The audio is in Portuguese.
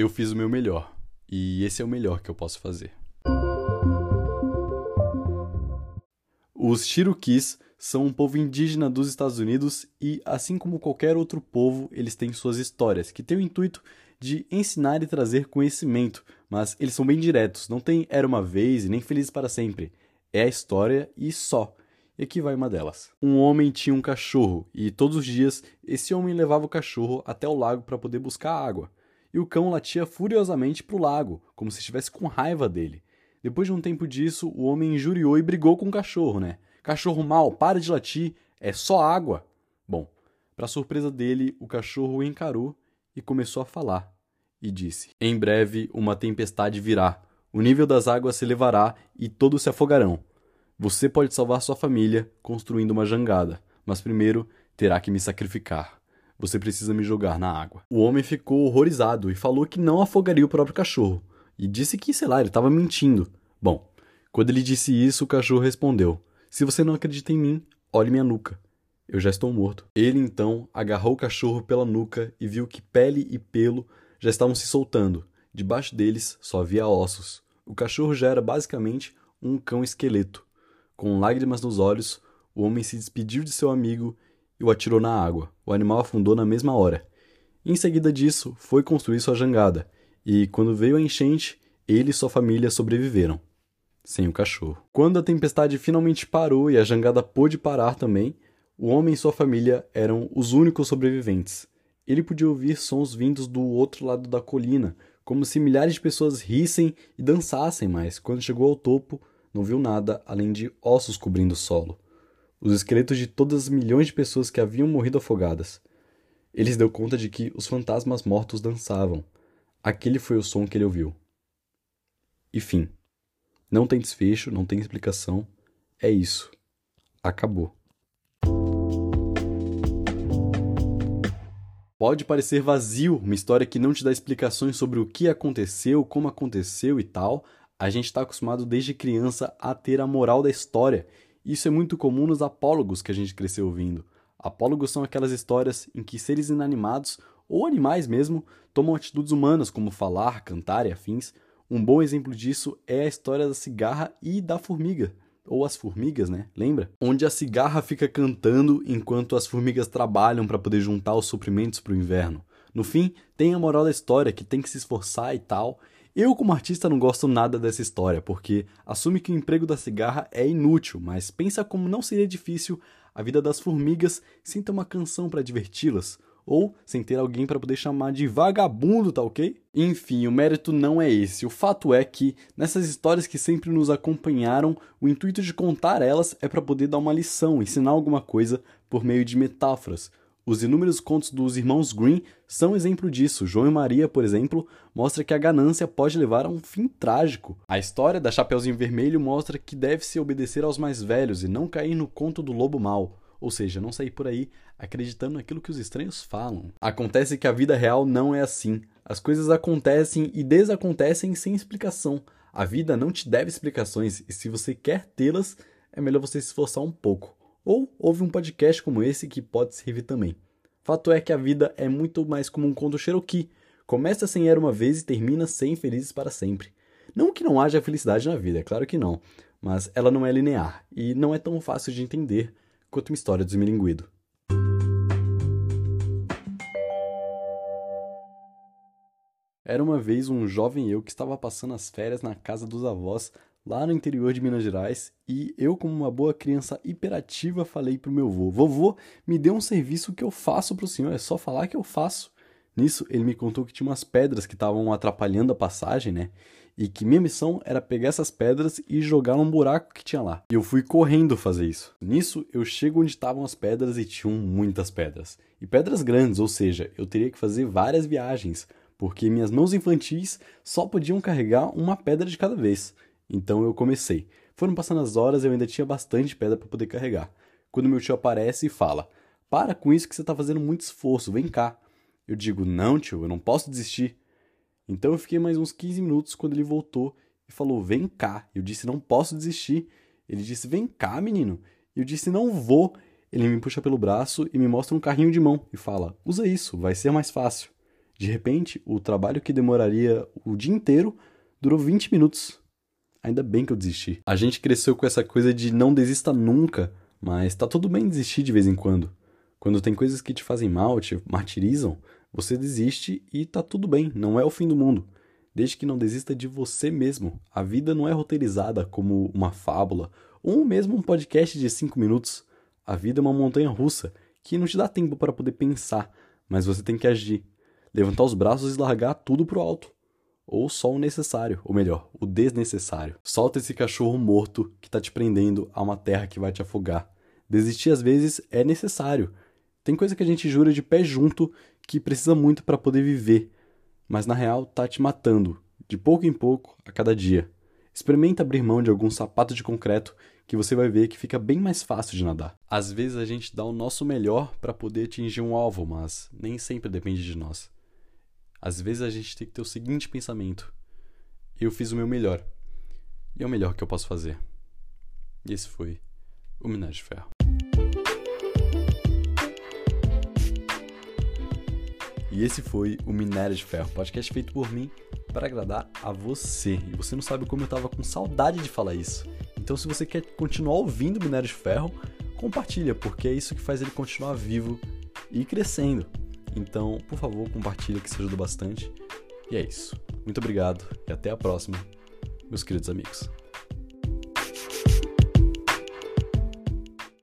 Eu fiz o meu melhor, e esse é o melhor que eu posso fazer. Os Cherokees são um povo indígena dos Estados Unidos e, assim como qualquer outro povo, eles têm suas histórias, que têm o intuito de ensinar e trazer conhecimento, mas eles são bem diretos, não tem era uma vez e nem felizes para sempre. É a história e só. E aqui vai uma delas. Um homem tinha um cachorro e todos os dias esse homem levava o cachorro até o lago para poder buscar água. E o cão latia furiosamente para o lago, como se estivesse com raiva dele. Depois de um tempo disso, o homem injuriou e brigou com o cachorro, né? Cachorro mal, para de latir, é só água. Bom, para surpresa dele, o cachorro o encarou e começou a falar. E disse: Em breve uma tempestade virá, o nível das águas se elevará e todos se afogarão. Você pode salvar sua família construindo uma jangada, mas primeiro terá que me sacrificar. Você precisa me jogar na água. O homem ficou horrorizado e falou que não afogaria o próprio cachorro. E disse que, sei lá, ele estava mentindo. Bom, quando ele disse isso, o cachorro respondeu: Se você não acredita em mim, olhe minha nuca. Eu já estou morto. Ele então agarrou o cachorro pela nuca e viu que pele e pelo já estavam se soltando. Debaixo deles só havia ossos. O cachorro já era basicamente um cão esqueleto. Com lágrimas nos olhos, o homem se despediu de seu amigo e o atirou na água. O animal afundou na mesma hora. Em seguida disso, foi construir sua jangada, e quando veio a enchente, ele e sua família sobreviveram. Sem o cachorro. Quando a tempestade finalmente parou e a jangada pôde parar também, o homem e sua família eram os únicos sobreviventes. Ele podia ouvir sons vindos do outro lado da colina, como se milhares de pessoas rissem e dançassem, mas quando chegou ao topo, não viu nada além de ossos cobrindo o solo. Os esqueletos de todas as milhões de pessoas que haviam morrido afogadas. Ele se deu conta de que os fantasmas mortos dançavam. Aquele foi o som que ele ouviu. E fim. Não tem desfecho, não tem explicação. É isso. Acabou. Pode parecer vazio, uma história que não te dá explicações sobre o que aconteceu, como aconteceu e tal. A gente está acostumado desde criança a ter a moral da história. Isso é muito comum nos apólogos que a gente cresceu ouvindo. Apólogos são aquelas histórias em que seres inanimados, ou animais mesmo, tomam atitudes humanas como falar, cantar e afins. Um bom exemplo disso é a história da cigarra e da formiga ou as formigas, né? Lembra? Onde a cigarra fica cantando enquanto as formigas trabalham para poder juntar os suprimentos para o inverno. No fim, tem a moral da história que tem que se esforçar e tal. Eu, como artista, não gosto nada dessa história, porque assume que o emprego da cigarra é inútil, mas pensa como não seria difícil a vida das formigas sem ter uma canção para diverti-las, ou sem ter alguém para poder chamar de vagabundo, tá ok? Enfim, o mérito não é esse. O fato é que nessas histórias que sempre nos acompanharam, o intuito de contar elas é para poder dar uma lição, ensinar alguma coisa por meio de metáforas. Os inúmeros contos dos irmãos Green são exemplo disso. João e Maria, por exemplo, mostra que a ganância pode levar a um fim trágico. A história da Chapeuzinho Vermelho mostra que deve-se obedecer aos mais velhos e não cair no conto do lobo mau ou seja, não sair por aí acreditando naquilo que os estranhos falam. Acontece que a vida real não é assim. As coisas acontecem e desacontecem sem explicação. A vida não te deve explicações e se você quer tê-las, é melhor você se esforçar um pouco. Ou ouve um podcast como esse que pode servir também. Fato é que a vida é muito mais como um conto Cherokee. Começa sem era uma vez e termina sem felizes para sempre. Não que não haja felicidade na vida, é claro que não, mas ela não é linear e não é tão fácil de entender quanto uma história do Esmilinguido. Era uma vez um jovem eu que estava passando as férias na casa dos avós lá no interior de Minas Gerais e eu, como uma boa criança hiperativa, falei pro meu avô: Vovô, me dê um serviço que eu faço pro senhor, é só falar que eu faço. Nisso, ele me contou que tinha umas pedras que estavam atrapalhando a passagem, né? e que minha missão era pegar essas pedras e jogar num buraco que tinha lá. E eu fui correndo fazer isso. Nisso, eu chego onde estavam as pedras e tinham muitas pedras. E pedras grandes, ou seja, eu teria que fazer várias viagens, porque minhas mãos infantis só podiam carregar uma pedra de cada vez. Então eu comecei. Foram passando as horas e eu ainda tinha bastante pedra para poder carregar. Quando meu tio aparece e fala: Para com isso que você está fazendo muito esforço, vem cá. Eu digo: Não, tio, eu não posso desistir. Então eu fiquei mais uns 15 minutos quando ele voltou e falou: Vem cá. Eu disse: Não posso desistir. Ele disse: Vem cá, menino. Eu disse: Não vou. Ele me puxa pelo braço e me mostra um carrinho de mão e fala: Usa isso, vai ser mais fácil. De repente, o trabalho que demoraria o dia inteiro durou 20 minutos. Ainda bem que eu desisti. A gente cresceu com essa coisa de não desista nunca, mas tá tudo bem desistir de vez em quando. Quando tem coisas que te fazem mal, te martirizam, você desiste e tá tudo bem, não é o fim do mundo. Desde que não desista de você mesmo. A vida não é roteirizada como uma fábula ou mesmo um podcast de 5 minutos. A vida é uma montanha russa que não te dá tempo para poder pensar, mas você tem que agir. Levantar os braços e largar tudo pro alto. Ou só o necessário, ou melhor, o desnecessário. Solta esse cachorro morto que tá te prendendo a uma terra que vai te afogar. Desistir às vezes é necessário. Tem coisa que a gente jura de pé junto que precisa muito para poder viver, mas na real tá te matando, de pouco em pouco, a cada dia. Experimenta abrir mão de algum sapato de concreto que você vai ver que fica bem mais fácil de nadar. Às vezes a gente dá o nosso melhor para poder atingir um alvo, mas nem sempre depende de nós. Às vezes a gente tem que ter o seguinte pensamento: eu fiz o meu melhor. E é o melhor que eu posso fazer. E esse foi o Minério de Ferro. E esse foi o Minério de Ferro, podcast feito por mim para agradar a você. E você não sabe como eu tava com saudade de falar isso. Então, se você quer continuar ouvindo Minério de Ferro, compartilha, porque é isso que faz ele continuar vivo e crescendo. Então, por favor, compartilha que isso ajuda bastante. E é isso. Muito obrigado e até a próxima, meus queridos amigos.